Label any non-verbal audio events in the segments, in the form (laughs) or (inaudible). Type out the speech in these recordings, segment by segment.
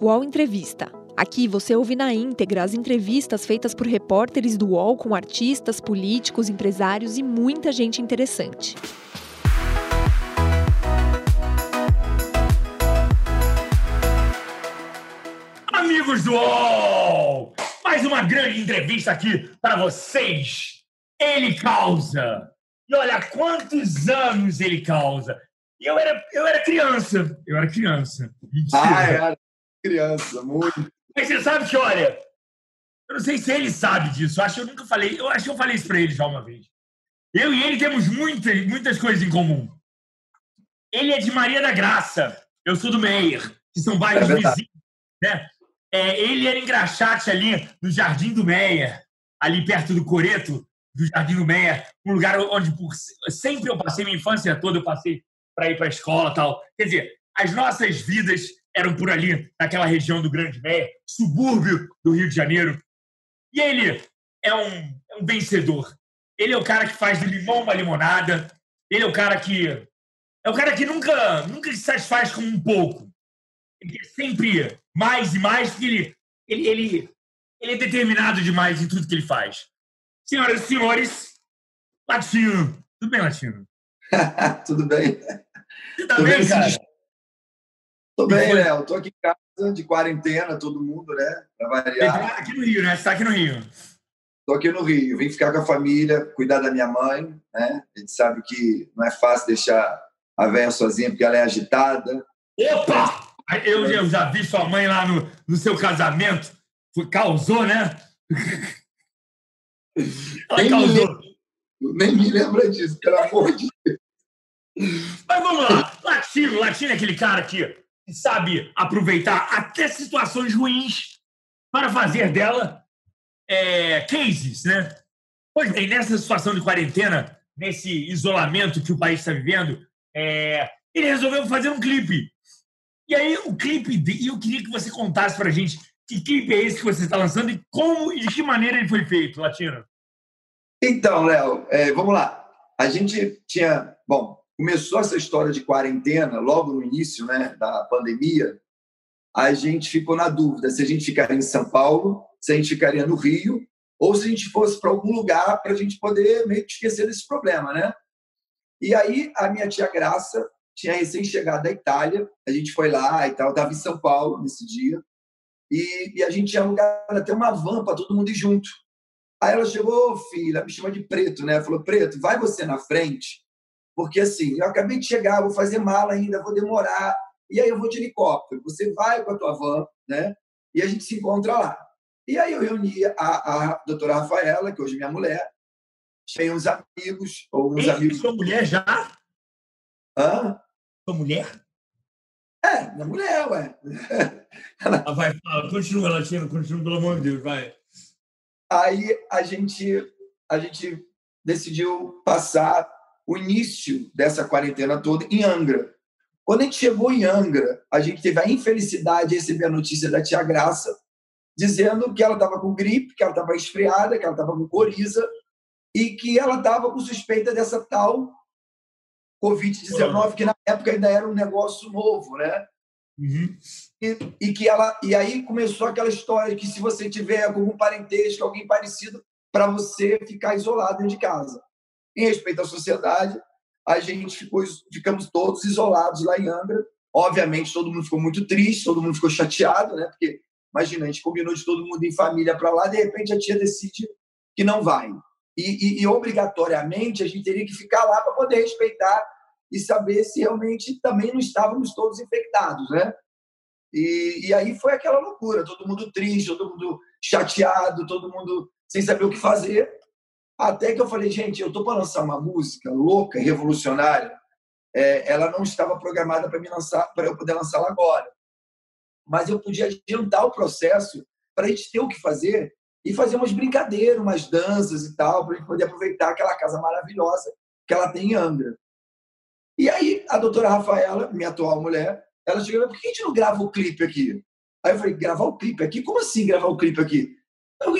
UOL Entrevista. Aqui você ouve na íntegra as entrevistas feitas por repórteres do UOL com artistas, políticos, empresários e muita gente interessante. Amigos do UOL! Mais uma grande entrevista aqui para vocês. Ele causa. E olha quantos anos ele causa. E eu era, eu era criança. Eu era criança. Mentira. Ah, era criança, muito. Mas você sabe que, olha, eu não sei se ele sabe disso. Eu acho que eu nunca falei. Eu acho que eu falei isso para ele já uma vez. Eu e ele temos muitas, muitas coisas em comum. Ele é de Maria da Graça. Eu sou do Meier, que são bairros É vizinhos. Né? É, ele era em Graxate, ali no Jardim do Meier, ali perto do Coreto, do Jardim do Meier, um lugar onde por, sempre eu passei minha infância toda, eu passei para ir para a escola e tal. Quer dizer, as nossas vidas eram por ali, naquela região do Grande Meier, subúrbio do Rio de Janeiro. E ele é um, é um vencedor. Ele é o cara que faz do limão uma limonada. Ele é o cara que é o cara que nunca nunca se satisfaz com um pouco. Ele quer sempre mais e mais, porque ele, ele, ele, ele é determinado demais em tudo que ele faz. Senhoras e senhores, Latino. Tudo bem, Latino? (laughs) Tudo bem? Você tá Tô bem, bem, cara? Tô bem, Léo. Tô aqui em casa, de quarentena, todo mundo, né? Pra variar. aqui no Rio, né? Você tá aqui no Rio. Tô aqui no Rio. Vim ficar com a família, cuidar da minha mãe, né? A gente sabe que não é fácil deixar a velha sozinha, porque ela é agitada. Opa! Eu, eu já vi sua mãe lá no, no seu casamento. Foi- Causou, né? (laughs) Ela Nem me causou. Nem me lembra disso, pelo amor de Deus. Mas vamos lá. Latino, Latino é aquele cara que sabe aproveitar até situações ruins para fazer dela é, cases, né? Pois bem, nessa situação de quarentena, nesse isolamento que o país está vivendo, é, ele resolveu fazer um clipe. E aí, o clipe, e eu queria que você contasse pra gente que clipe é esse que você está lançando e como e de que maneira ele foi feito, Latino. Então, Léo, é, vamos lá. A gente tinha. Bom, começou essa história de quarentena logo no início né, da pandemia. A gente ficou na dúvida se a gente ficaria em São Paulo, se a gente ficaria no Rio, ou se a gente fosse para algum lugar para a gente poder meio que esquecer desse problema, né? E aí a minha tia Graça tinha recém chegado da Itália, a gente foi lá e tal, estava em São Paulo nesse dia, e, e a gente tinha alugado até uma van para todo mundo ir junto. Aí ela chegou, "Ô, filha, me chama de preto, né? Falou, preto, vai você na frente, porque assim, eu acabei de chegar, vou fazer mala ainda, vou demorar, e aí eu vou de helicóptero. Você vai com a tua van, né? E a gente se encontra lá. E aí eu reuni a, a doutora Rafaela, que hoje é minha mulher, chamei uns amigos, ou uns Ei, amigos. sua mulher já? Hã? Sua mulher? É, minha mulher, ué. (laughs) Ah, vai, fala, continua, Latino, continua, pelo amor de Deus, vai. Aí a gente, a gente decidiu passar o início dessa quarentena toda em Angra. Quando a gente chegou em Angra, a gente teve a infelicidade de receber a notícia da tia Graça dizendo que ela estava com gripe, que ela estava resfriada, que ela estava com coriza e que ela estava com suspeita dessa tal Covid-19, que na época ainda era um negócio novo, né? Uhum. e, e que ela e aí começou aquela história que se você tiver algum parentesco, alguém parecido, para você ficar isolado dentro de casa. Em respeito à sociedade, a gente ficou ficamos todos isolados lá em Angra. Obviamente, todo mundo ficou muito triste, todo mundo ficou chateado, né? Porque imagina, a gente combinou de todo mundo em família para lá, de repente a tia decide que não vai. E, e, e obrigatoriamente a gente teria que ficar lá para poder respeitar e saber se realmente também não estávamos todos infectados, né? E, e aí foi aquela loucura, todo mundo triste, todo mundo chateado, todo mundo sem saber o que fazer. Até que eu falei, gente, eu tô para lançar uma música louca, revolucionária. É, ela não estava programada para me lançar, para eu poder lançá-la agora. Mas eu podia adiantar o processo para a gente ter o que fazer e fazer umas brincadeiras, umas danças e tal, para a gente poder aproveitar aquela casa maravilhosa que ela tem em Angra. E aí, a doutora Rafaela, minha atual mulher, ela chegou por que a gente não grava o clipe aqui? Aí eu falei, gravar o clipe aqui? Como assim gravar o clipe aqui?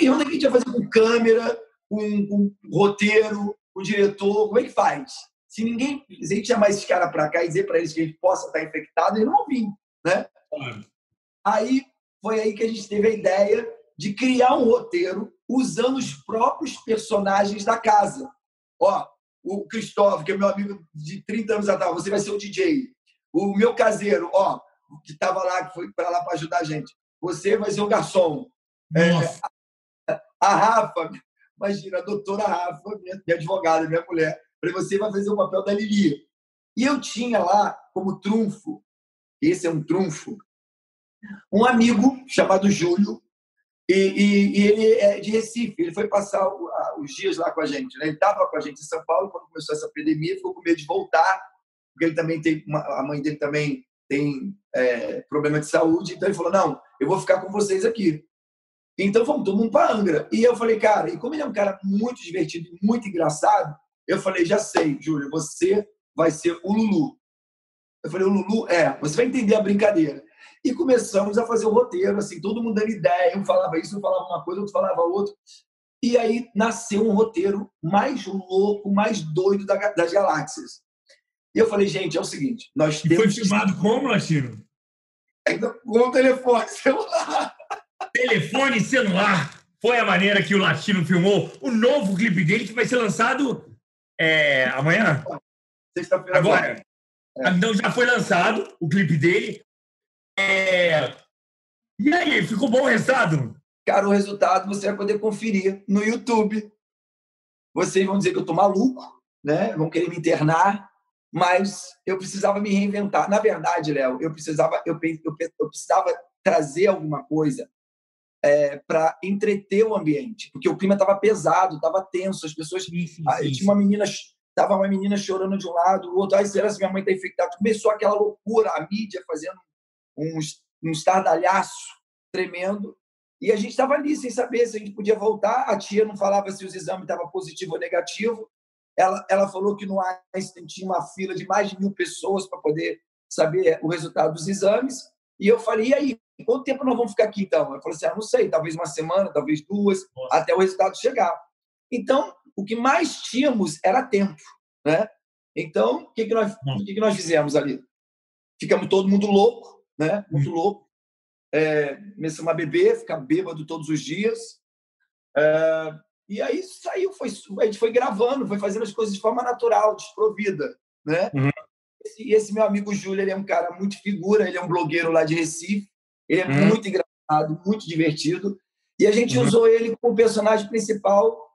E onde é que a gente vai fazer com câmera, com, com roteiro, com diretor? Como é que faz? Se ninguém, se a gente chamar esses caras para cá e dizer para eles que a gente possa estar infectado, eles não vão vir, né? Aí foi aí que a gente teve a ideia de criar um roteiro usando os próprios personagens da casa. Ó, o Cristóvão, que é meu amigo de 30 anos atrás, você vai ser o DJ. O meu caseiro, ó, que estava lá, que foi para lá para ajudar a gente, você vai ser o garçom. É, a, a Rafa, imagina, a doutora Rafa, minha, minha advogada, minha mulher, para você vai fazer o papel da Lili. E eu tinha lá como trunfo, esse é um trunfo, um amigo chamado Júlio, e, e, e, ele é de Recife, ele foi passar os dias lá com a gente. Né? Ele estava com a gente em São Paulo quando começou essa epidemia, ficou com medo de voltar, porque ele também tem uma, a mãe dele também tem é, problema de saúde, então ele falou: não, eu vou ficar com vocês aqui. Então fomos todo mundo para Angra. E eu falei, cara, e como ele é um cara muito divertido, muito engraçado, eu falei, já sei, Júlio, você vai ser o Lulu. Eu falei, o Lulu, é, você vai entender a brincadeira. E começamos a fazer o roteiro, assim, todo mundo dando ideia. Um falava isso, um falava uma coisa, outro falava outro. E aí nasceu um roteiro mais louco, mais doido das galáxias. E eu falei, gente, é o seguinte, nós e temos... foi filmado como, Latino? Ainda com o telefone (laughs) celular. Telefone celular. Foi a maneira que o Latino filmou o novo clipe dele, que vai ser lançado é, amanhã? Sexta-feira agora. É. Então já foi lançado o clipe dele. É... E aí, ficou bom o resultado? Cara, o resultado você vai poder conferir no YouTube. Vocês vão dizer que eu tô maluco, né? Vão querer me internar, mas eu precisava me reinventar. Na verdade, Léo, eu precisava, eu, eu, eu precisava trazer alguma coisa é, para entreter o ambiente, porque o clima estava pesado, estava tenso, as pessoas. Sim, sim, ah, sim. Tinha uma menina, tava uma menina chorando de um lado, o outro, ai, será que minha mãe está infectada? Começou aquela loucura, a mídia fazendo um, um estardalhaço tremendo. E a gente estava ali sem saber se a gente podia voltar. A tia não falava se os exames estavam positivo ou negativo. Ela, ela falou que no Einstein tinha uma fila de mais de mil pessoas para poder saber o resultado dos exames. E eu falei, e aí, quanto tempo nós vamos ficar aqui então? Eu falei assim, ah, não sei, talvez uma semana, talvez duas, Nossa. até o resultado chegar. Então, o que mais tínhamos era tempo, né? Então, o que, que, nós, o que, que nós fizemos ali? Ficamos todo mundo louco, né? Muito hum. louco. É, começamos a beber, ficar bêbado todos os dias. É, e aí saiu, foi, a gente foi gravando, foi fazendo as coisas de forma natural, desprovida, né? Uhum. Esse, esse, meu amigo Júlio, ele é um cara muito figura, ele é um blogueiro lá de Recife, ele é uhum. muito engraçado, muito divertido, e a gente uhum. usou ele como personagem principal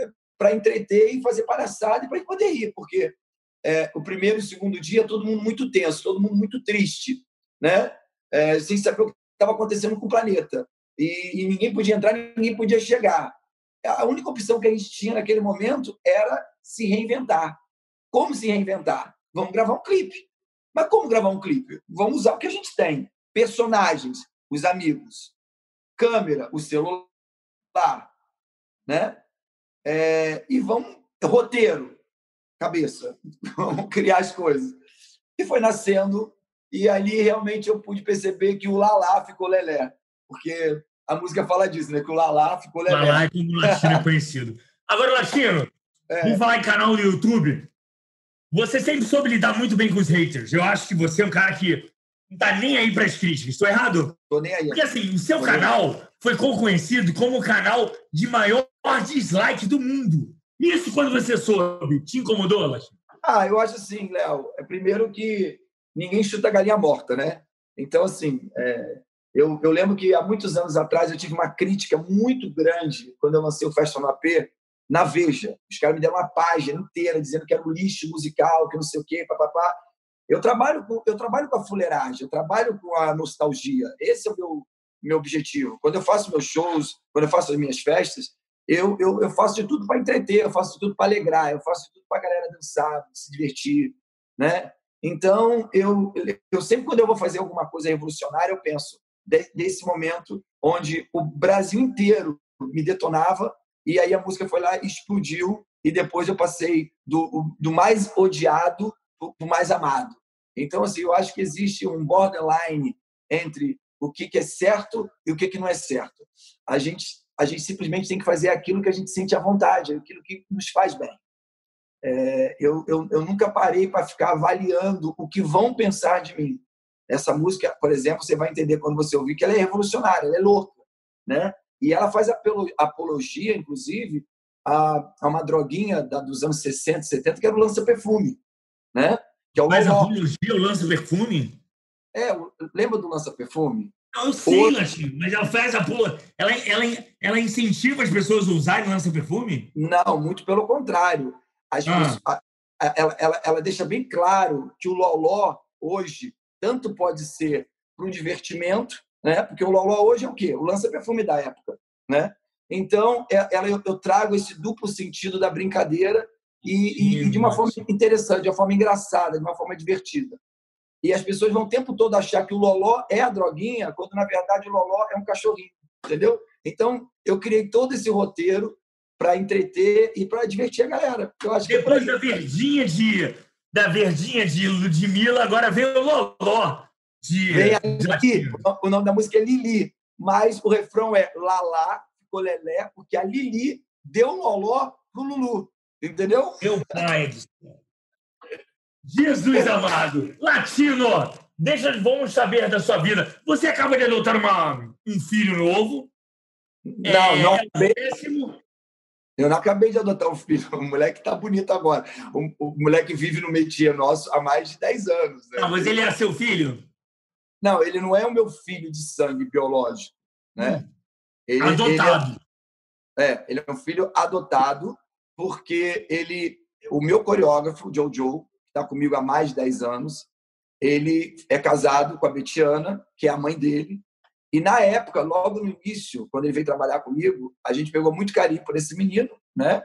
é, para entreter e fazer palhaçada e para poder rir, porque é, o primeiro e o segundo dia todo mundo muito tenso, todo mundo muito triste, né? É, sem saber o que estava acontecendo com o planeta. E, e, ninguém podia entrar, ninguém podia chegar. A única opção que a gente tinha naquele momento era se reinventar. Como se reinventar? Vamos gravar um clipe. Mas como gravar um clipe? Vamos usar o que a gente tem: personagens, os amigos, câmera, o celular, né? É, e vamos roteiro, cabeça, (laughs) vamos criar as coisas. E foi nascendo e ali realmente eu pude perceber que o Lalá ficou lelé, porque a música fala disso, né? Que o Lalá ficou lelé. Lalá é como o Latino é conhecido. Agora, Latino, é. vamos falar em canal no YouTube. Você sempre soube lidar muito bem com os haters. Eu acho que você é um cara que não tá nem aí para as críticas. Estou errado? Tô nem aí. Porque assim, o seu Tô canal foi conhecido como o canal de maior dislike do mundo. Isso quando você soube, te incomodou, Latino? Ah, eu acho assim, Léo. É primeiro que ninguém chuta galinha morta, né? Então, assim, é, eu, eu lembro que há muitos anos atrás eu tive uma crítica muito grande quando eu lancei o Festa no AP na Veja. Os caras me deram uma página inteira dizendo que era um lixo musical, que não sei o quê, papapá. Eu trabalho com, eu trabalho com a fuleiragem, eu trabalho com a nostalgia. Esse é o meu, meu objetivo. Quando eu faço meus shows, quando eu faço as minhas festas, eu, eu, eu faço de tudo para entreter, eu faço de tudo para alegrar, eu faço de tudo para a galera dançar, se divertir, né? Então, eu, eu sempre, quando eu vou fazer alguma coisa revolucionária, eu penso desse momento onde o Brasil inteiro me detonava e aí a música foi lá, explodiu e depois eu passei do, do mais odiado o mais amado. Então, assim, eu acho que existe um borderline entre o que, é certo e o que não é certo. A gente, a gente simplesmente tem que fazer aquilo que a gente sente à vontade, aquilo que nos faz bem. É, eu, eu, eu nunca parei para ficar avaliando o que vão pensar de mim. Essa música, por exemplo, você vai entender quando você ouvir que ela é revolucionária, ela é louca, né? E ela faz apologia, inclusive, a, a uma droguinha da, dos anos 60, 70, que era o lança-perfume, né? Que é o Mas apologia ao lança-perfume? É, lembra do lança-perfume? Eu sei, Latinho, mas ela faz a pula. Ela, ela, ela incentiva as pessoas a usarem lança-perfume? Não, muito pelo contrário. As ah. pessoas, a, a, ela, ela, ela deixa bem claro que o loló, hoje, tanto pode ser para um divertimento, né? Porque o loló hoje é o quê? O lança-perfume da época, né? Então, é, ela, eu, eu trago esse duplo sentido da brincadeira e, e, de uma forma interessante, de uma forma engraçada, de uma forma divertida. E as pessoas vão o tempo todo achar que o loló é a droguinha, quando na verdade o loló é um cachorrinho, entendeu? Então, eu criei todo esse roteiro para entreter e para divertir a galera. Eu acho Depois que é da verdinha de da verdinha de Ludmilla, agora vem o loló de, vem aqui, o nome da música é Lili, mas o refrão é Lalá, ficou Lelé, porque a Lili deu um loló pro Lulu. Entendeu? Meu pai do céu. Jesus amado. Latino, deixa, vamos saber da sua vida. Você acaba de adotar uma, um filho novo. Não, é, não acabei. Eu não acabei de adotar um filho. O moleque tá bonito agora. O, o moleque vive no métier nosso há mais de 10 anos. Né? Não, mas ele é seu filho? Não, ele não é o meu filho de sangue biológico. Né? Hum. Ele, adotado. Ele é, é, ele é um filho adotado porque ele, o meu coreógrafo, o Jojo, está comigo há mais de 10 anos, ele é casado com a Betiana, que é a mãe dele, e na época, logo no início, quando ele veio trabalhar comigo, a gente pegou muito carinho por esse menino, né?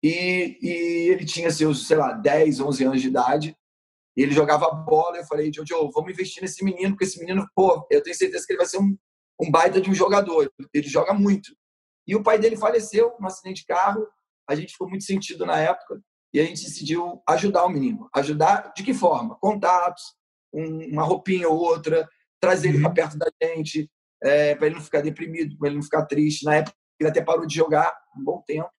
E, e ele tinha seus, sei lá, 10, 11 anos de idade, e ele jogava bola, eu falei, Jojo, vamos investir nesse menino, porque esse menino, pô, eu tenho certeza que ele vai ser um, um baita de um jogador, ele joga muito. E o pai dele faleceu num acidente de carro, a gente ficou muito sentido na época e a gente decidiu ajudar o menino. Ajudar de que forma? Contatos, um, uma roupinha ou outra, trazer uhum. ele para perto da gente, é, para ele não ficar deprimido, para ele não ficar triste. Na época, ele até parou de jogar um bom tempo.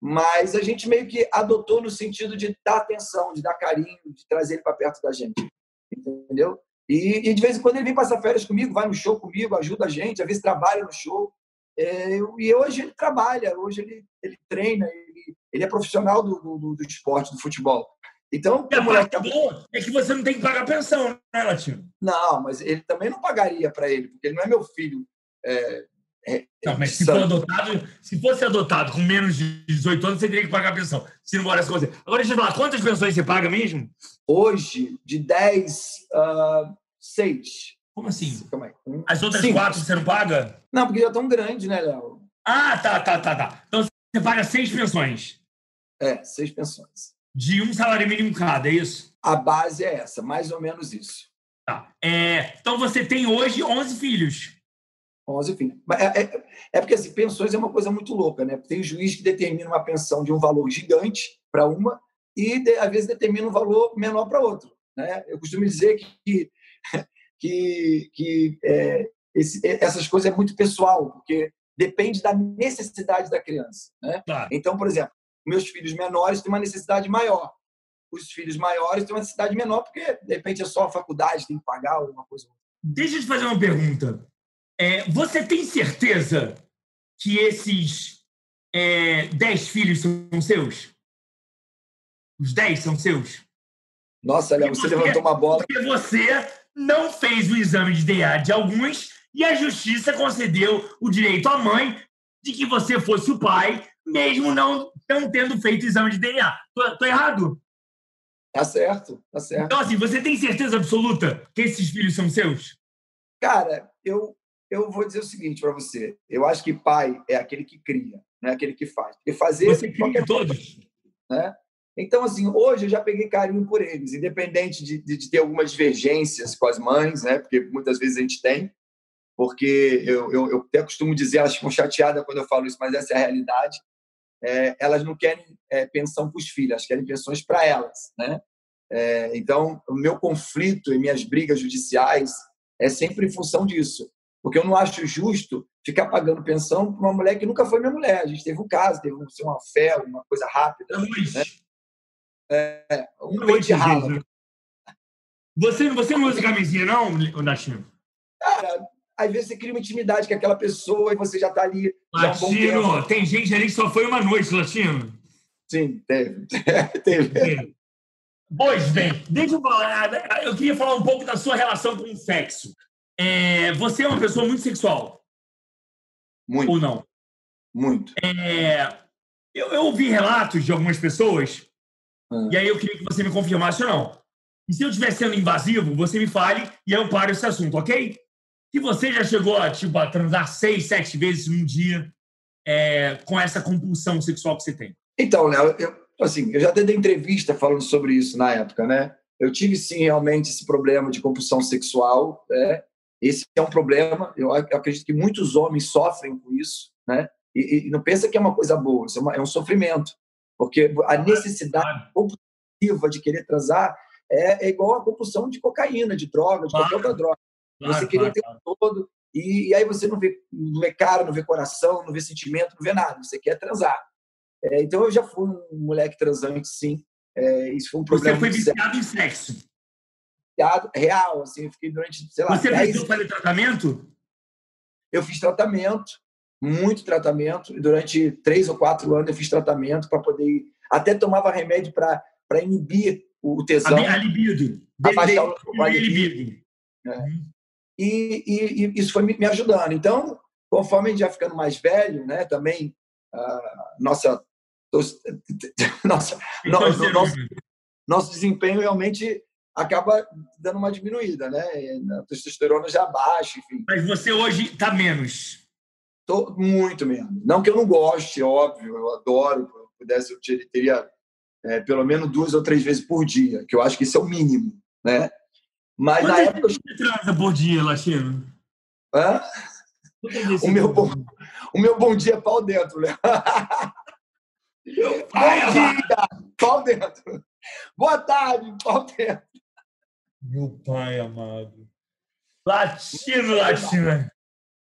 Mas a gente meio que adotou no sentido de dar atenção, de dar carinho, de trazer ele para perto da gente. Entendeu? E, e, de vez em quando ele vem passar férias comigo, vai no show comigo, ajuda a gente, às vezes trabalha no show. É, e hoje ele trabalha, hoje ele, ele treina, ele, ele é profissional do, do, do esporte, do futebol. Então, e a parte tá... boa é que você não tem que pagar pensão, né, Latino? Não, mas ele também não pagaria para ele, porque ele não é meu filho. É, é, não, mas se, for adotado, se fosse adotado com menos de 18 anos, você teria que pagar pensão. Se não morasse com você. Agora, deixa eu falar, quantas pensões você paga mesmo? Hoje, de 10, uh, 6. Como assim? Um, As outras cinco. quatro você não paga? Não, porque já estão grandes, né, Léo? Ah, tá, tá, tá, tá. Então você paga seis pensões. É, seis pensões. De um salário mínimo cada, é isso? A base é essa, mais ou menos isso. Tá. É, então você tem hoje 11 filhos. 11 filhos. É, é, é, porque assim, pensões é uma coisa muito louca, né? Tem juiz que determina uma pensão de um valor gigante para uma e, de, às vezes, determina um valor menor para outro. Né? Eu costumo dizer que que, (laughs) que é, esse, essas coisas é muito pessoal, porque depende da necessidade da criança. Né? Claro. Então, por exemplo, meus filhos menores têm uma necessidade maior. Os filhos maiores têm uma necessidade menor, porque de repente é só a faculdade, tem que pagar alguma coisa. Deixa eu te fazer uma pergunta. É, você tem certeza que esses é, dez filhos são seus? Os dez são seus? Nossa, Léo, você, você levantou uma bola. Porque você não fez o exame de DNA de alguns e a justiça concedeu o direito à mãe de que você fosse o pai, mesmo não, não tendo feito o exame de DNA. Tô, tô errado? Tá certo, tá certo. Então, assim, você tem certeza absoluta que esses filhos são seus? Cara, eu, eu vou dizer o seguinte para você. Eu acho que pai é aquele que cria, não é aquele que faz. Porque fazer. Você cria todos? Né? Então, assim, hoje eu já peguei carinho por eles, independente de, de, de ter algumas divergências com as mães, né? Porque muitas vezes a gente tem, porque eu, eu, eu até costumo dizer, elas ficam chateadas quando eu falo isso, mas essa é a realidade. É, elas não querem é, pensão para os filhos, elas querem pensões para elas, né? É, então, o meu conflito e minhas brigas judiciais é sempre em função disso, porque eu não acho justo ficar pagando pensão para uma mulher que nunca foi minha mulher. A gente teve um caso, teve uma fé, uma coisa rápida. Né? É, um leite ralo. Você, você não usa camisinha, não, Latino? Cara, às vezes você cria uma intimidade com aquela pessoa e você já está ali. Latino, um tem gente ali que só foi uma noite, Latino. Sim, (laughs) teve. teve. Pois bem, deixa eu falar. Eu queria falar um pouco da sua relação com o sexo. É, você é uma pessoa muito sexual? Muito. Ou não? Muito. É, eu, eu ouvi relatos de algumas pessoas, hum. e aí eu queria que você me confirmasse ou não. E se eu estiver sendo invasivo, você me fale e eu paro esse assunto, ok? Se você já chegou a, tipo, a transar seis, sete vezes num dia é, com essa compulsão sexual que você tem. Então, Léo, eu, assim, eu já até dei entrevista falando sobre isso na época, né? Eu tive sim realmente esse problema de compulsão sexual, né? Esse é um problema. Eu acredito que muitos homens sofrem com isso, né? E, e não pensa que é uma coisa boa, é, uma, é um sofrimento, porque a necessidade compulsiva de querer transar é, é, igual a compulsão de cocaína, de droga, de qualquer outra droga. Você queria ter todo e, e, aí você não vê, não vê cara, não vê coração, não vê sentimento, não vê nada. Você quer transar. É, então eu já fui um moleque transante, sim. É, isso foi um problema. Você foi viciado em sexo? Viciado, real, assim. Eu fiquei durante, sei lá. Você precisou fazer tratamento? Eu fiz tratamento, muito tratamento. E durante três ou quatro anos eu fiz tratamento para poder. Até tomava remédio para inibir o tesão. A, a libido. Abaixar o, libido. É. Uhum. E, e, e, isso foi me ajudando. Então, conforme a gente vai ficando mais velho, né, também a nossa (laughs) nossa, nosso, nosso, nosso desempenho realmente acaba dando uma diminuída, né? A testosterona já baixa, enfim. Mas você hoje está menos? Tô muito menos. Não que eu não goste, óbvio, eu adoro. Se eu pudesse, eu teria é, pelo menos duas ou três vezes por dia, que eu acho que isso é o mínimo, né? Mas Quantas na época. Você transa por dia, Lachino? Hã? O meu, bom, o meu bom dia é pau dentro, (laughs) Léo. bom dia, pau dentro. Boa tarde, pau dentro. Meu pai amado. Latino, latino.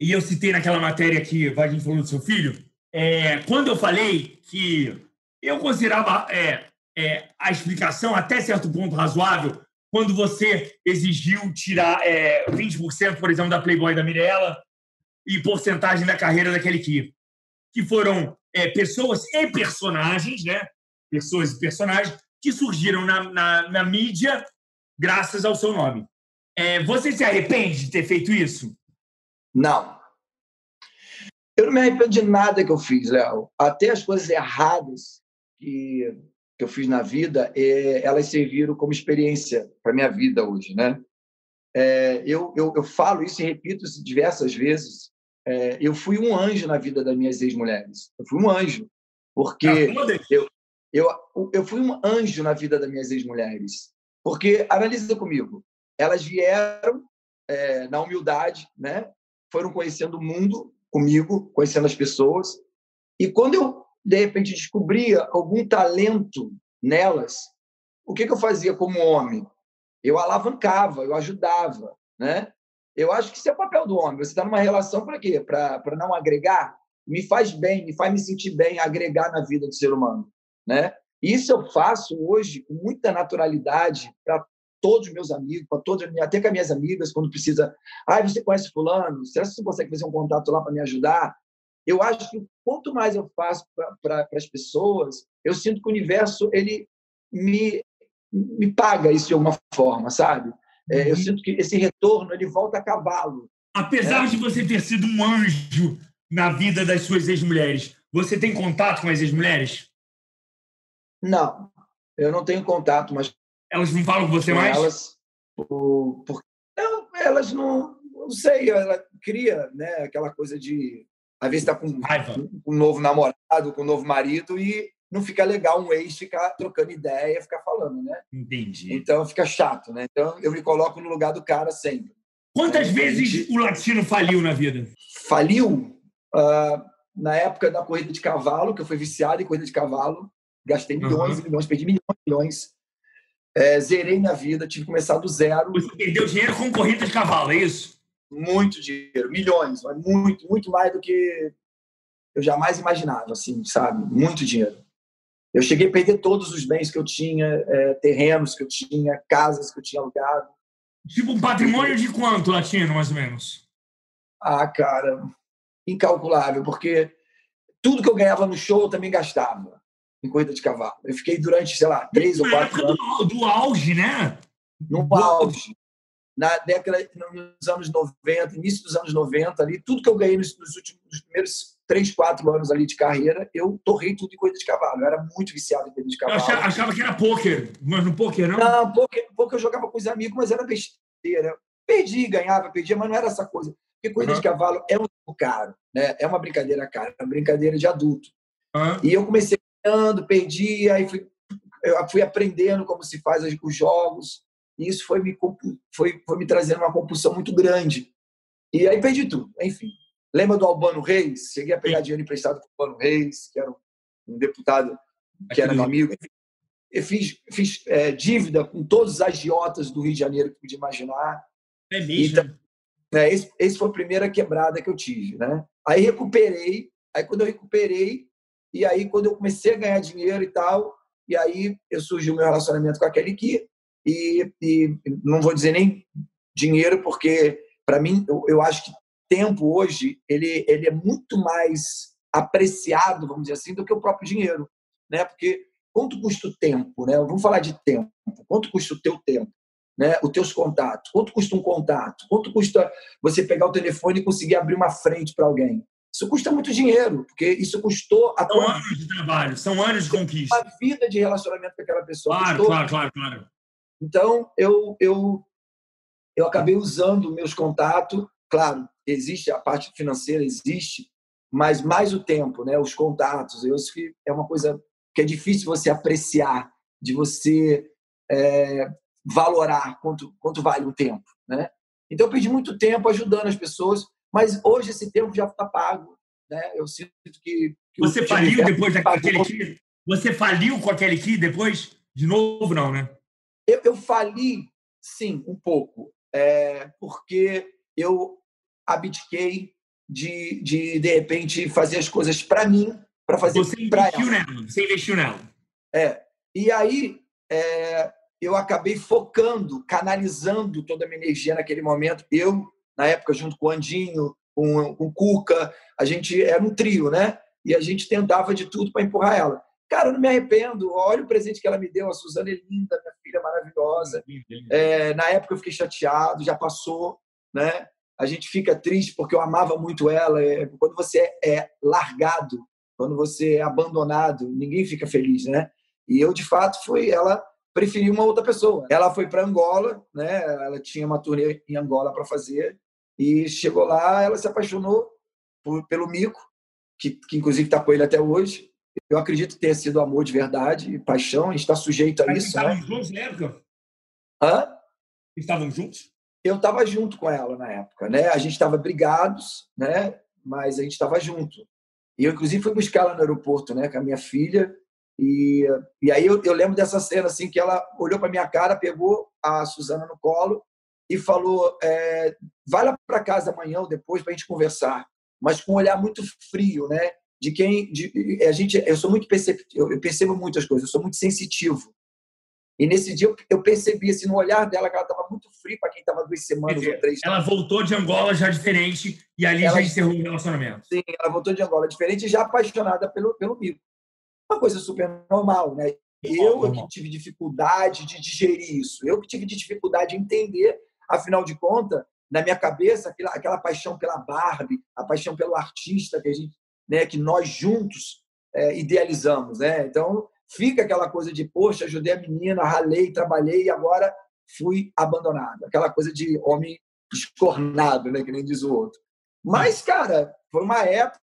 e eu citei naquela matéria que o Vadim falou do seu filho, é, quando eu falei que eu considerava é, é, a explicação até certo ponto razoável quando você exigiu tirar é, 20%, por exemplo, da Playboy da Mirella e porcentagem da carreira daquele que que foram é, pessoas e personagens, né? Pessoas e personagens que surgiram na, na, na mídia graças ao seu nome. É, você se arrepende de ter feito isso? Não. Eu não me arrependo de nada que eu fiz, Léo. Até as coisas erradas que, que eu fiz na vida, é, elas serviram como experiência para minha vida hoje, né? É, eu, eu, eu falo isso e repito isso diversas vezes é, eu fui um anjo na vida das minhas ex-mulheres. Eu fui um anjo. Porque eu, eu, eu fui um anjo na vida das minhas ex-mulheres. Porque, analisa comigo, elas vieram é, na humildade, né? Foram conhecendo o mundo comigo, conhecendo as pessoas. E quando eu, de repente, descobria algum talento nelas, o que, que eu fazia como homem? Eu alavancava, eu ajudava. Né? Eu acho que isso é o papel do homem. Você está numa relação para quê? Para não agregar? Me faz bem, me faz me sentir bem, agregar na vida do ser humano. Né? Isso eu faço hoje com muita naturalidade para todos os meus amigos, para todos, até com as minhas amigas, quando precisa. Ah, você conhece fulano? Será que você consegue fazer um contato lá para me ajudar? Eu acho que quanto mais eu faço para as pessoas, eu sinto que o universo ele me, me paga isso de alguma forma, sabe? É, eu uhum. sinto que esse retorno ele volta a cavalo. Apesar é. de você ter sido um anjo na vida das suas ex-mulheres, você tem contato com as ex-mulheres? Não, eu não tenho contato, mas elas não falam com você mais? Elas, por, por, não, elas não, não sei, ela cria, né, aquela coisa de às vezes está com um, um novo namorado, com um novo marido e não fica legal um ex ficar trocando ideia, ficar falando, né? Entendi. Então fica chato, né? Então eu me coloco no lugar do cara sempre. Quantas vezes o latino faliu na vida? Faliu uh, na época da corrida de cavalo, que eu fui viciado em corrida de cavalo. Gastei milhões uhum. e milhões, perdi milhões e milhões. É, zerei minha vida, tive que começar do zero. Você perdeu dinheiro com corrida de cavalo, é isso? Muito dinheiro, milhões, mas muito, muito mais do que eu jamais imaginava, assim, sabe? Muito dinheiro. Eu cheguei a perder todos os bens que eu tinha, é, terrenos que eu tinha, casas que eu tinha alugado. Tipo um patrimônio de quanto, Latino, mais ou menos? Ah, cara, incalculável, porque tudo que eu ganhava no show eu também gastava em corrida de cavalo. Eu fiquei durante, sei lá, três ou quatro anos. Do, do auge, né? No auge. Na década, nos anos 90, início dos anos 90, ali, tudo que eu ganhei nos, nos últimos nos primeiros três, quatro anos ali de carreira, eu torrei tudo em corrida de cavalo. Eu era muito viciado em corrida de cavalo. Eu achava, achava que era pôquer, mas no pôquer não? Não, pôquer, pôquer eu jogava com os amigos, mas era besteira. Perdi, ganhava, perdia, mas não era essa coisa. Porque corrida uhum. de cavalo é um caro, né? É uma brincadeira cara, é uma brincadeira de adulto. Uhum. E eu comecei ganhando, perdi, aí fui, eu fui aprendendo como se faz os jogos. E isso foi me, foi, foi me trazendo uma compulsão muito grande. E aí perdi tudo, enfim. Lembra do Albano Reis? Cheguei a pegar dinheiro emprestado com o Albano Reis, que era um deputado que era meu amigo. Eu fiz, fiz é, dívida com todos os agiotas do Rio de Janeiro que podia imaginar. É mesmo? Então, é, esse, esse foi a primeira quebrada que eu tive, né? Aí recuperei. Aí quando eu recuperei, e aí quando eu comecei a ganhar dinheiro e tal, e aí eu surgiu o meu relacionamento com a Kelly Key, e, e não vou dizer nem dinheiro, porque para mim, eu, eu acho que tempo hoje ele, ele é muito mais apreciado, vamos dizer assim, do que o próprio dinheiro, né? Porque quanto custa o tempo, né? Vamos falar de tempo. Quanto custa o teu tempo, né? Os teus contatos. Quanto custa um contato? Quanto custa você pegar o telefone e conseguir abrir uma frente para alguém? Isso custa muito dinheiro, porque isso custou a São tua... anos de trabalho, são anos de conquista. Uma vida de relacionamento com aquela pessoa. Claro, custou... claro, claro, claro. Então, eu, eu, eu acabei usando meus contatos, claro, existe a parte financeira existe, mas mais o tempo, né? Os contatos. Eu acho que é uma coisa que é difícil você apreciar, de você é, valorar quanto quanto vale o tempo, né? Então eu perdi muito tempo ajudando as pessoas, mas hoje esse tempo já está pago, né? Eu sinto que, que você faliu depois daquele que você faliu com aquele que depois de novo não, né? Eu, eu fali, sim, um pouco, é, porque eu abdiquei de, de, de repente, fazer as coisas para mim, para fazer para ela. Nela, você investiu nela. É. E aí, é, eu acabei focando, canalizando toda a minha energia naquele momento. Eu, na época, junto com o Andinho, com, com o Cuca, a gente era um trio, né? E a gente tentava de tudo para empurrar ela. Cara, eu não me arrependo. Olha o presente que ela me deu. A Suzana é linda, minha filha maravilhosa. É, na época eu fiquei chateado, já passou, né? a gente fica triste porque eu amava muito ela. É, quando você é largado, quando você é abandonado, ninguém fica feliz, né? E eu, de fato, fui. Ela preferiu uma outra pessoa. Ela foi para Angola, né? Ela tinha uma turnê em Angola para fazer e chegou lá, ela se apaixonou por, pelo Mico, que, que inclusive está com ele até hoje. Eu acredito tenha sido amor de verdade, paixão. A gente está sujeito a Mas isso. Estavam né? juntos na época? Hã? Estavam juntos? eu estava junto com ela na época, né? A gente estava brigados, né? Mas a gente estava junto. E eu, inclusive, fui buscar ela no aeroporto, né? Com a minha filha. E, e aí eu, eu lembro dessa cena, assim, que ela olhou para minha cara, pegou a Suzana no colo e falou: é, vai lá para casa amanhã ou depois para a gente conversar. Mas com um olhar muito frio, né? De quem de, a gente, eu sou muito perceptivo, eu percebo muitas coisas, eu sou muito sensitivo. E nesse dia eu percebi assim, no olhar dela que ela estava muito fria para quem estava duas semanas dizer, ou três. Ela voltou de Angola já diferente e ali ela, já encerrou o relacionamento. Sim, ela voltou de Angola diferente e já apaixonada pelo, pelo Mico. Uma coisa super normal, né? Eu é que tive dificuldade de digerir isso. Eu que tive dificuldade de entender, afinal de contas, na minha cabeça, aquela, aquela paixão pela Barbie, a paixão pelo artista que a gente, né, que nós juntos é, idealizamos, né? Então, fica aquela coisa de, poxa, ajudei a menina, ralei, trabalhei e agora fui abandonado. Aquela coisa de homem escornado, né? Que nem diz o outro. Mas, cara, foi uma época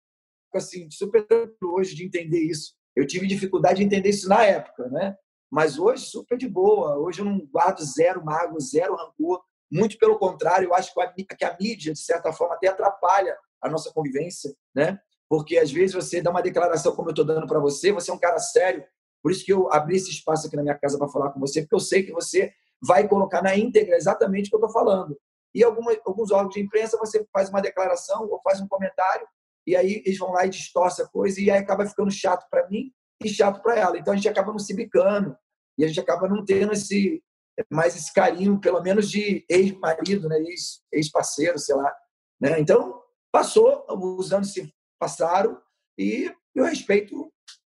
assim, super hoje de entender isso. Eu tive dificuldade de entender isso na época, né? Mas hoje, super de boa. Hoje eu não guardo zero mago, zero rancor. Muito pelo contrário, eu acho que a, que a mídia, de certa forma, até atrapalha a nossa convivência, né? Porque às vezes você dá uma declaração como eu estou dando para você, você é um cara sério. Por isso que eu abri esse espaço aqui na minha casa para falar com você, porque eu sei que você vai colocar na íntegra exatamente o que eu estou falando. E alguns órgãos de imprensa você faz uma declaração ou faz um comentário e aí eles vão lá e distorcem a coisa e aí acaba ficando chato para mim e chato para ela. Então a gente acaba não se bicando e a gente acaba não tendo esse mais esse carinho, pelo menos de ex-marido, né, ex-parceiro, sei lá. Né? Então passou, os anos se passaram e eu respeito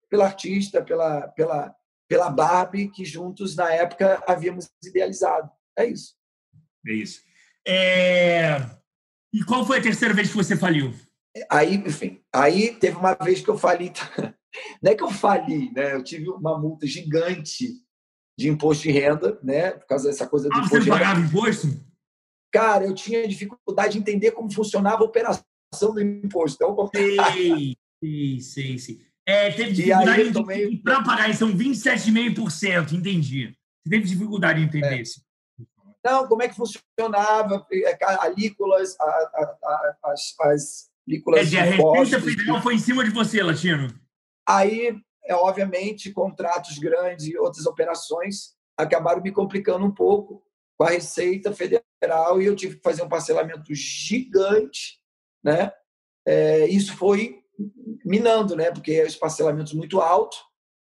pela artista, pela pela pela Barbie que juntos na época havíamos idealizado. É isso. É isso. É... E qual foi a terceira vez que você faliu? Aí, enfim, aí teve uma vez que eu fali. (laughs) Não é que eu fali, né? Eu tive uma multa gigante de imposto de renda, né? Por causa dessa coisa do ah, imposto você pagava imposto? Cara, eu tinha dificuldade de entender como funcionava a operação do imposto. Então, sei, sei, sei, sei. É, teve dificuldade tomei... para pagar, isso são 27,5%, entendi. Você teve dificuldade em entender é. isso. Não, como é que funcionava, é, alíquolas, a, a, a, as, as alíquolas é, a Receita Federal foi em cima de você, Latino. Aí, é, obviamente, contratos grandes e outras operações acabaram me complicando um pouco com a Receita Federal e eu tive que fazer um parcelamento gigante, né? É, isso foi minando, né? Porque os parcelamentos muito altos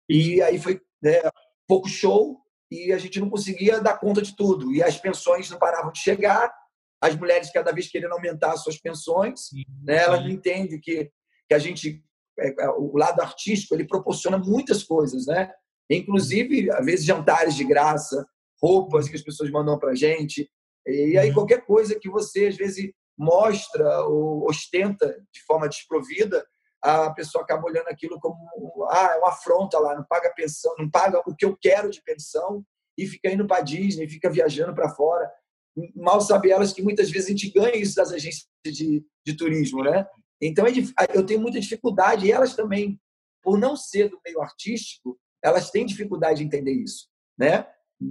e aí foi né, pouco show e a gente não conseguia dar conta de tudo. E as pensões não paravam de chegar, as mulheres cada vez querendo aumentar as suas pensões, sim, né? elas não entendem que, que a gente, é, é, o lado artístico, ele proporciona muitas coisas, né? Inclusive, às vezes, jantares de graça, roupas que as pessoas mandam para a gente. E aí, uhum. qualquer coisa que você, às vezes, mostra ou ostenta de forma desprovida, a pessoa acaba olhando aquilo como ah, é uma afronta lá, não paga pensão, não paga o que eu quero de pensão e fica indo para Disney, fica viajando para fora. Mal sabe elas que muitas vezes a gente ganha isso das agências de, de turismo, né? Então é eu tenho muita dificuldade e elas também, por não ser do meio artístico, elas têm dificuldade de entender isso, né?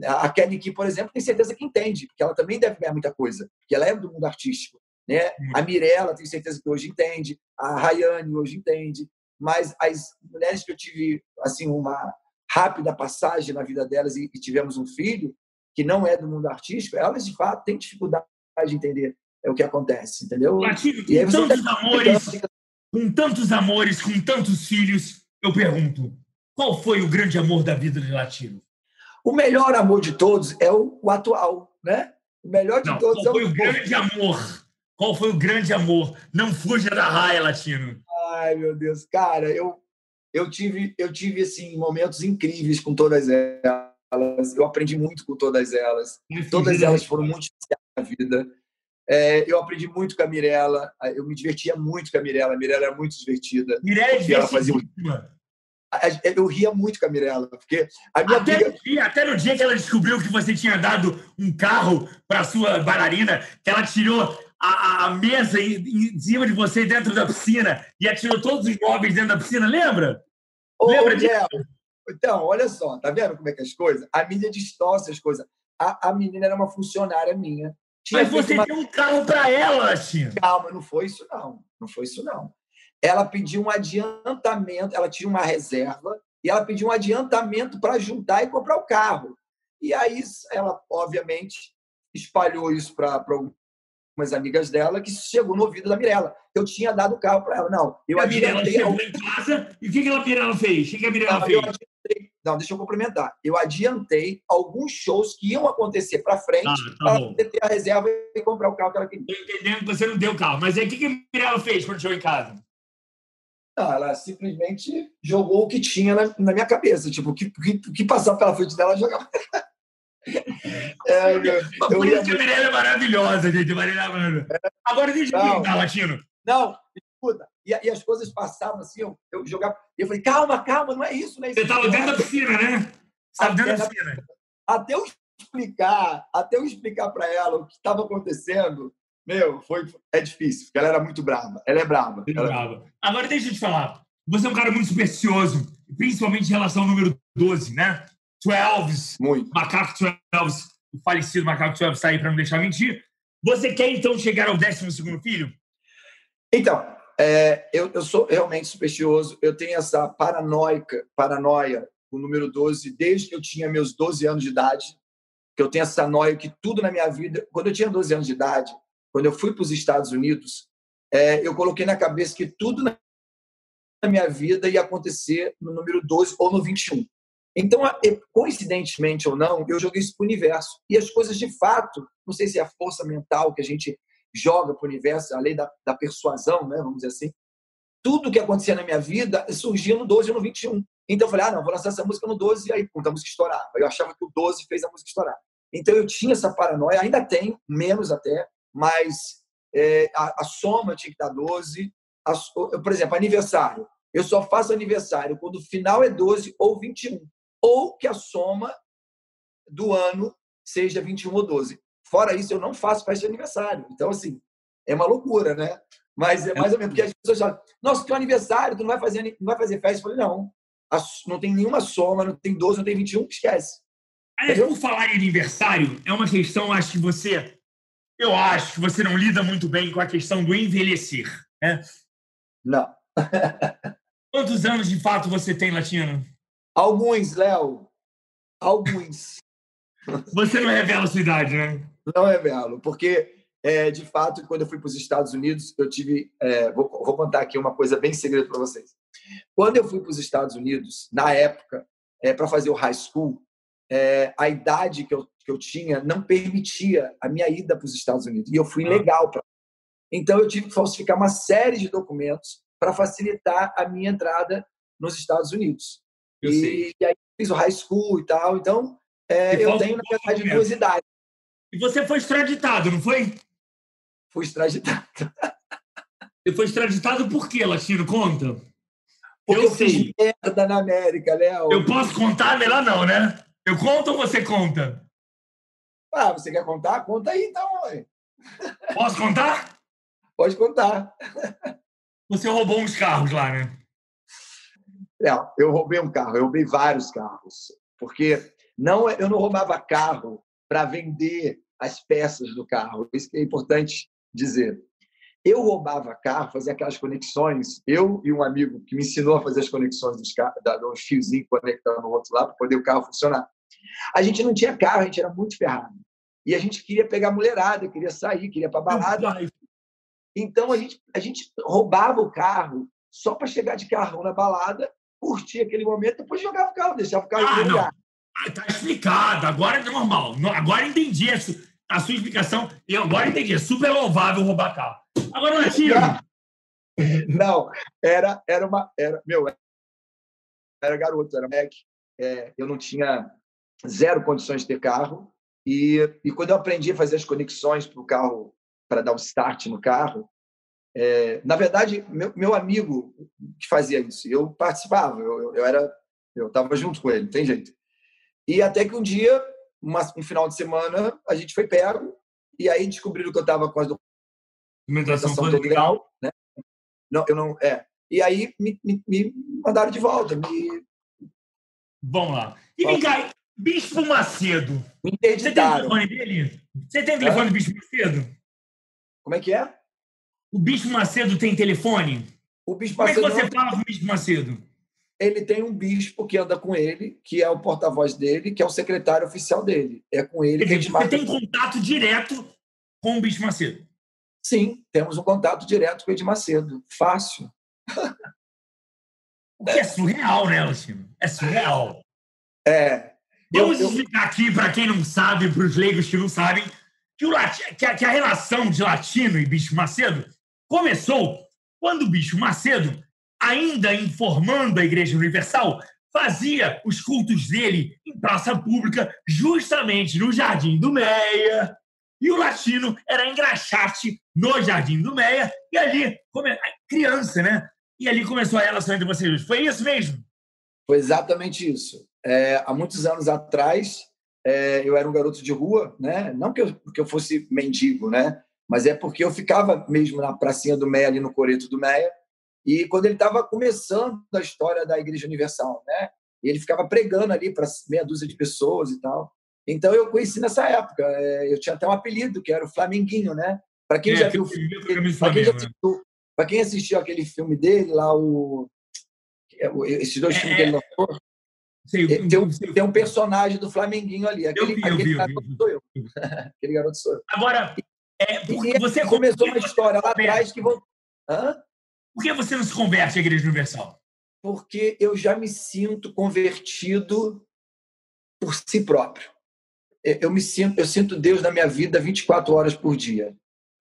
A Kelly Key, por exemplo, tem certeza que entende, porque ela também deve ganhar muita coisa, porque ela é do mundo artístico. Né? Hum. A Mirella, tenho certeza que hoje entende, a Rayane hoje entende, mas as mulheres que eu tive assim uma rápida passagem na vida delas e, e tivemos um filho que não é do mundo artístico, elas de fato têm dificuldade de entender o que acontece, entendeu? Latino, com tantos amores, com tantos amores, com tantos filhos, eu pergunto, qual foi o grande amor da vida de Latino? O melhor amor de todos é o, o atual, né? O melhor de não, todos qual é o foi o grande amor qual foi o grande amor? Não fuja da raia, Latino. Ai, meu Deus. Cara, eu, eu tive, eu tive assim, momentos incríveis com todas elas. Eu aprendi muito com todas elas. Todas elas foram muito na vida. É, eu aprendi muito com a Mirella. Eu me divertia muito com a Mirella. A Mirella era muito divertida. Mirella é fazia eu ria muito com a Mirella, porque a minha até, amiga... no dia, até no dia que ela descobriu que você tinha dado um carro para sua bailarina, que ela tirou a, a mesa em, cima de você dentro da piscina e atirou todos os móveis dentro da piscina, lembra? Ô, lembra disso? Então, olha só, tá vendo como é que é as coisas? A mídia distorce as coisas. A, a menina era uma funcionária minha. Tinha Mas você uma... deu um carro para ela, Chico. Calma, não foi isso não. Não foi isso não. Ela pediu um adiantamento, ela tinha uma reserva e ela pediu um adiantamento para juntar e comprar o carro. E aí ela, obviamente, espalhou isso para umas amigas dela que chegou no ouvido da Mirella. Eu tinha dado o carro para ela. Não, eu a Mirella chegou em casa e o que, que a Mirella fez? O que, que a Mirella fez? Não, deixa eu complementar. Eu adiantei alguns shows que iam acontecer para frente ah, tá para poder ter a reserva e comprar o carro que ela queria. Estou entendendo que você não deu o carro. Mas aí o que, que a Mirella fez quando chegou em casa? Não, ela simplesmente jogou o que tinha na, na minha cabeça. Tipo, o que, o que passava pela frente dela, jogava. (laughs) É, eu, Por isso que a Mirella é maravilhosa, gente. É Agora deixa eu perguntar, Latino. Não, escuta. E, e, as coisas passavam assim, eu, eu jogava. E eu falei, calma, calma, não é isso, não é isso. Você estava dentro da piscina, né? Você estava dentro da piscina. Até eu explicar, até eu explicar para ela o que estava acontecendo, meu, foi, é difícil, porque ela era muito brava. Ela é brava. Ela é brava. Agora deixa eu te falar. Você é um cara muito supersticioso, principalmente em relação ao número 12, né? 12, Muito. Macaco 12. o falecido Macaco Web sair para não deixar mentir. Você quer então chegar ao 12 filho? Então, é, eu, eu, sou realmente supersticioso. Eu tenho essa paranoica, paranoia com o número 12 desde que eu tinha meus 12 anos de idade. Que eu tenho essa noia que tudo na minha vida. Quando eu tinha 12 anos de idade, quando eu fui para os Estados Unidos, é, eu coloquei na cabeça que tudo na minha vida ia acontecer no número 12 ou no 21. Então, coincidentemente ou não, eu joguei isso para o universo. E as coisas, de fato, não sei se é a força mental que a gente joga para o universo, a lei da, da, persuasão, né, vamos dizer assim. Tudo que acontecia na minha vida surgia no 12 ou no 21. Então eu falei, ah, não, vou lançar essa música no 12 e aí, pum, a música estourava. Eu achava que o 12 fez a música estourar. Então eu tinha essa paranoia, ainda tenho, menos até, mas é, a, a, soma tinha que dar 12. A, por exemplo, aniversário. Eu só faço aniversário quando o final é 12 ou 21 ou que a soma do ano seja 21 ou 12. Fora isso, eu não faço festa de aniversário. Então, assim, é uma loucura, né? Mas é mais ou menos porque as pessoas falam, nossa, teu aniversário, tu não vai fazer, não vai fazer festa? Eu falei, não, não tem nenhuma soma, não tem 12, não tem 21, esquece. Aliás, por falar em aniversário, é uma questão, acho que você. Eu acho que você não lida muito bem com a questão do envelhecer, né? Não. (laughs) Quantos anos de fato você tem, Latino? Alguns, Léo. Alguns. Você não revela a sua idade, né? Não revelo, porque, é, de fato, quando eu fui para os Estados Unidos, eu tive. É, vou, vou, contar aqui uma coisa bem segredo para vocês. Quando eu fui para os Estados Unidos, na época, é, para fazer o high school, é, a idade que eu, que eu tinha não permitia a minha ida para os Estados Unidos. E eu fui ah. legal para. Então, eu tive que falsificar uma série de documentos para facilitar a minha entrada nos Estados Unidos. Eu e, sei. e aí fiz o high school e tal. Então, é, eu tenho, na verdade, duas idades. E você foi extraditado, não foi? Fui extraditado. Você (laughs) foi extraditado por quê, Latino? Conta. Porque eu, eu fiz merda na América, Léo. Eu posso contar? Melhor não, né? Eu conto ou você conta? Ah, você quer contar? Conta aí, então. Ué. (laughs) Posso contar? Pode contar. Você roubou uns carros lá, né? Não, eu roubei um carro, eu roubei vários carros, porque não, eu não roubava carro para vender as peças do carro. Isso que é importante dizer. Eu roubava carro, fazia aquelas conexões. Eu e um amigo que me ensinou a fazer as conexões dos, dos fiozinhos conectando no outro lado para poder o carro funcionar. A gente não tinha carro, a gente era muito ferrado. E a gente queria pegar mulherada, queria sair, queria para balada. Então a gente, a gente roubava o carro só para chegar de carrão na balada curtia aquele momento, depois jogava o carro, deixava o carro ah, no lugar. Ah, tá explicado, agora é normal. Agora entendi a sua explicação. Eu agora entendi. É super louvável roubar carro. Agora não tiro. Não, era, era uma. Era, meu, era garoto, era Mac. É, eu não tinha zero condições de ter carro. E, e quando eu aprendi a fazer as conexões para o carro, para dar o um start no carro, é, na verdade, meu, meu amigo que fazia isso, eu participava, eu, eu era, eu estava junto com ele, tem jeito. E até que um dia, uma, um final de semana, a gente foi pego e aí descobriram que eu estava com as documentação legal, né? Não, eu não, é. E aí me, me, me mandaram de volta. Me... Vamos lá. E vem cá, Bispo Macedo. Me Você tem o telefone dele? Você tem o telefone do Bispo Macedo? Como é que é? O Bispo Macedo tem telefone? O Bispo Macedo Como é que você não... fala com o Bispo Macedo? Ele tem um bispo que anda com ele, que é o porta-voz dele, que é o secretário oficial dele. É com ele que a gente Você tem contato direto com o Bispo Macedo? Sim, temos um contato direto com o Ed Macedo. Fácil. O que é surreal, né, Luciano? É surreal. É. Vamos eu, explicar eu... aqui, para quem não sabe, para os leigos que não sabem, que, o, que, a, que a relação de Latino e Bispo Macedo começou quando o Bispo Macedo, ainda informando a Igreja Universal, fazia os cultos dele em praça pública, justamente no Jardim do Meia. E o latino era engraxate no Jardim do Meia, e ali, criança, né? E ali começou a relação entre vocês. Foi isso mesmo? Foi exatamente isso. É, há muitos anos atrás, é, eu era um garoto de rua, né? Não que eu, que eu fosse mendigo, né? mas é porque eu ficava mesmo na pracinha do Meia, ali no Coreto do Meia, e quando ele estava começando a história da Igreja Universal, né? ele ficava pregando ali para meia dúzia de pessoas e tal. Então eu conheci nessa época. É, eu tinha até um apelido, que era o Flamenguinho, né? Para quem é, já viu. Para quem, assistiu, quem assistiu aquele filme dele, lá, o. É, esses dois é, filmes que ele lançou. Sei, tem, um, tem, um, personagem do Flamenguinho ali. Aquele, vi, aquele vi, garoto vi, sou eu. (laughs) aquele garoto sou eu. Agora, é, você começou uma história lá atrás que vou. Hã? Por que você não se converte à Igreja Universal? Porque eu já me sinto convertido por si próprio. Eu me sinto, eu sinto Deus na minha vida 24 horas por dia.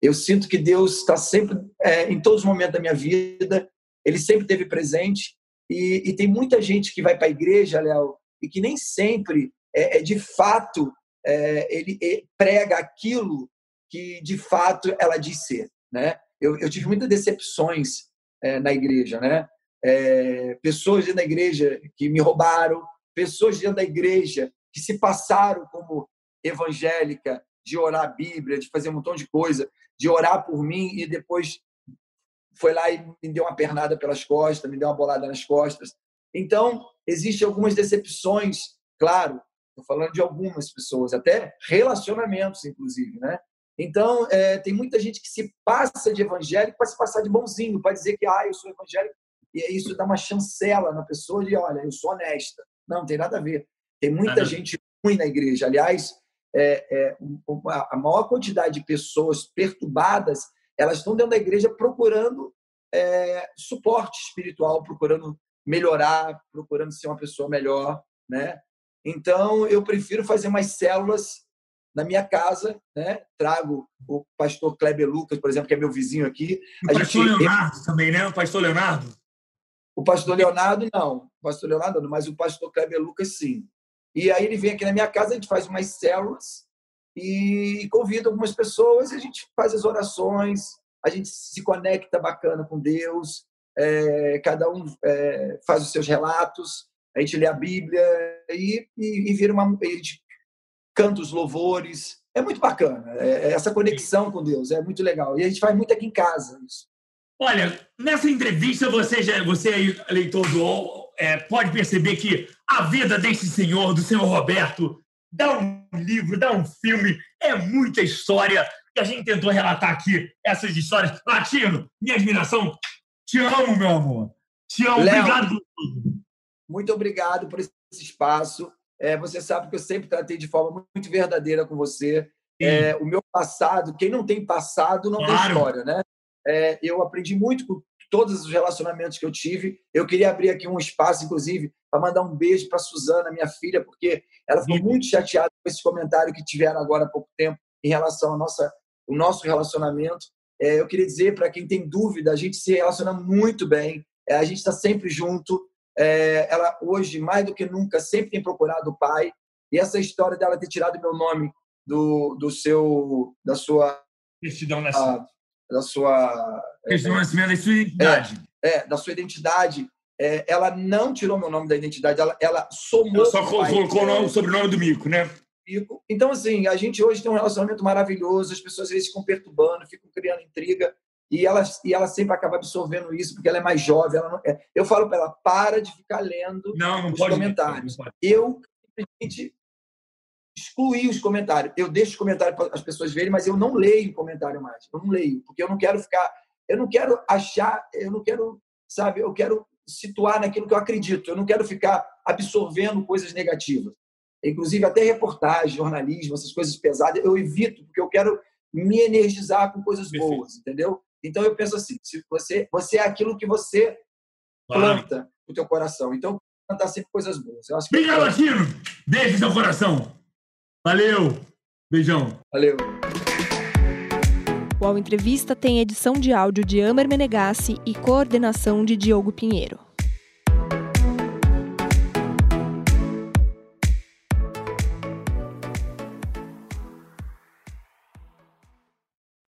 Eu sinto que Deus está sempre, é, em todos os momentos da minha vida, Ele sempre esteve presente. E, e tem muita gente que vai para a igreja, Léo, e que nem sempre, é, é de fato, é, ele prega aquilo que de fato ela diz ser, né? Eu, eu tive muitas decepções é, na igreja, né? É, pessoas dentro da igreja que me roubaram, pessoas dentro da igreja que se passaram como evangélica, de orar a Bíblia, de fazer um montão de coisa, de orar por mim e depois foi lá e me deu uma pernada pelas costas, me deu uma bolada nas costas. Então, existem algumas decepções, claro, estou falando de algumas pessoas, até relacionamentos, inclusive, né? Então, é, tem muita gente que se passa de evangélico para se passar de bonzinho, para dizer que ah, eu sou evangélico, e isso dá uma chancela na pessoa de, olha, eu sou honesta. Não, não tem nada a ver. Tem muita gente ruim na igreja. Aliás, é, é, a maior quantidade de pessoas perturbadas, elas estão dentro da igreja procurando é, suporte espiritual, procurando melhorar, procurando ser uma pessoa melhor, né? Então, eu prefiro fazer mais células na minha casa, né? Trago o pastor Kleber Lucas, por exemplo, que é meu vizinho aqui. O a pastor gente... Leonardo também, né? O pastor Leonardo? O pastor Leonardo, não. O pastor Leonardo não, mas o pastor Kleber Lucas, sim. E aí ele vem aqui na minha casa, a gente faz umas células e convida algumas pessoas, a gente faz as orações, a gente se conecta bacana com Deus, é, cada um é, faz os seus relatos, a gente lê a Bíblia e, e, e vira uma. A gente canta os louvores. É muito bacana. É, é, essa conexão com Deus é muito legal. E a gente faz muito aqui em casa isso. Olha, nessa entrevista você, já, você aí, leitor do UOL, é, pode perceber que a vida desse senhor, do senhor Roberto, dá um livro, dá um filme, é muita história. E a gente tentou relatar aqui essas histórias. Latino, minha admiração, te amo, meu amor. Te amo, Léo, obrigado por tudo. Muito obrigado por esse espaço. É, você sabe que eu sempre tratei de forma muito verdadeira com você. É, o meu passado, quem não tem passado não claro. tem história, né? É, eu aprendi muito com todos os relacionamentos que eu tive. Eu queria abrir aqui um espaço, inclusive, para mandar um beijo para Suzana, minha filha, porque ela ficou Sim. muito chateada com esse comentário que tiveram agora há pouco tempo em relação ao nossa, o nosso relacionamento. É, eu queria dizer para quem tem dúvida, a gente se relaciona muito bem, é, a gente está sempre junto. É, ela hoje, mais do que nunca, sempre tem procurado o pai. E essa história dela ter tirado meu nome do, do seu, da sua, certidão nascimento, da sua certidão nascimento da sua identidade, é, é da sua identidade. É, ela não tirou meu nome da identidade, ela, ela somou. Ela só colocou o sobrenome do Mico, né? Então, assim, a gente hoje tem um relacionamento maravilhoso, as pessoas às vezes ficam perturbando, ficam criando intriga, e ela, e ela sempre acaba absorvendo isso, porque ela é mais jovem. Ela não, é. Eu falo para ela, para de ficar lendo não, não os pode, comentários. Não eu simplesmente excluí os comentários. Eu deixo os comentários para as pessoas verem, mas eu não leio comentário mais. Eu não leio, porque eu não quero ficar... Eu não quero achar... Eu não quero, sabe? Eu quero situar naquilo que eu acredito. Eu não quero ficar absorvendo coisas negativas. Inclusive, até reportagem, jornalismo, essas coisas pesadas, eu evito, porque eu quero me energizar com coisas boas, entendeu? Então eu penso assim, se você você é aquilo que você planta no teu coração. Então plantar sempre coisas boas. Eu acho que Obrigado, Latino. Beijo no seu coração. Valeu. Beijão. Valeu. O Entrevista tem edição de áudio de Amer Menegassi e coordenação de Diogo Pinheiro.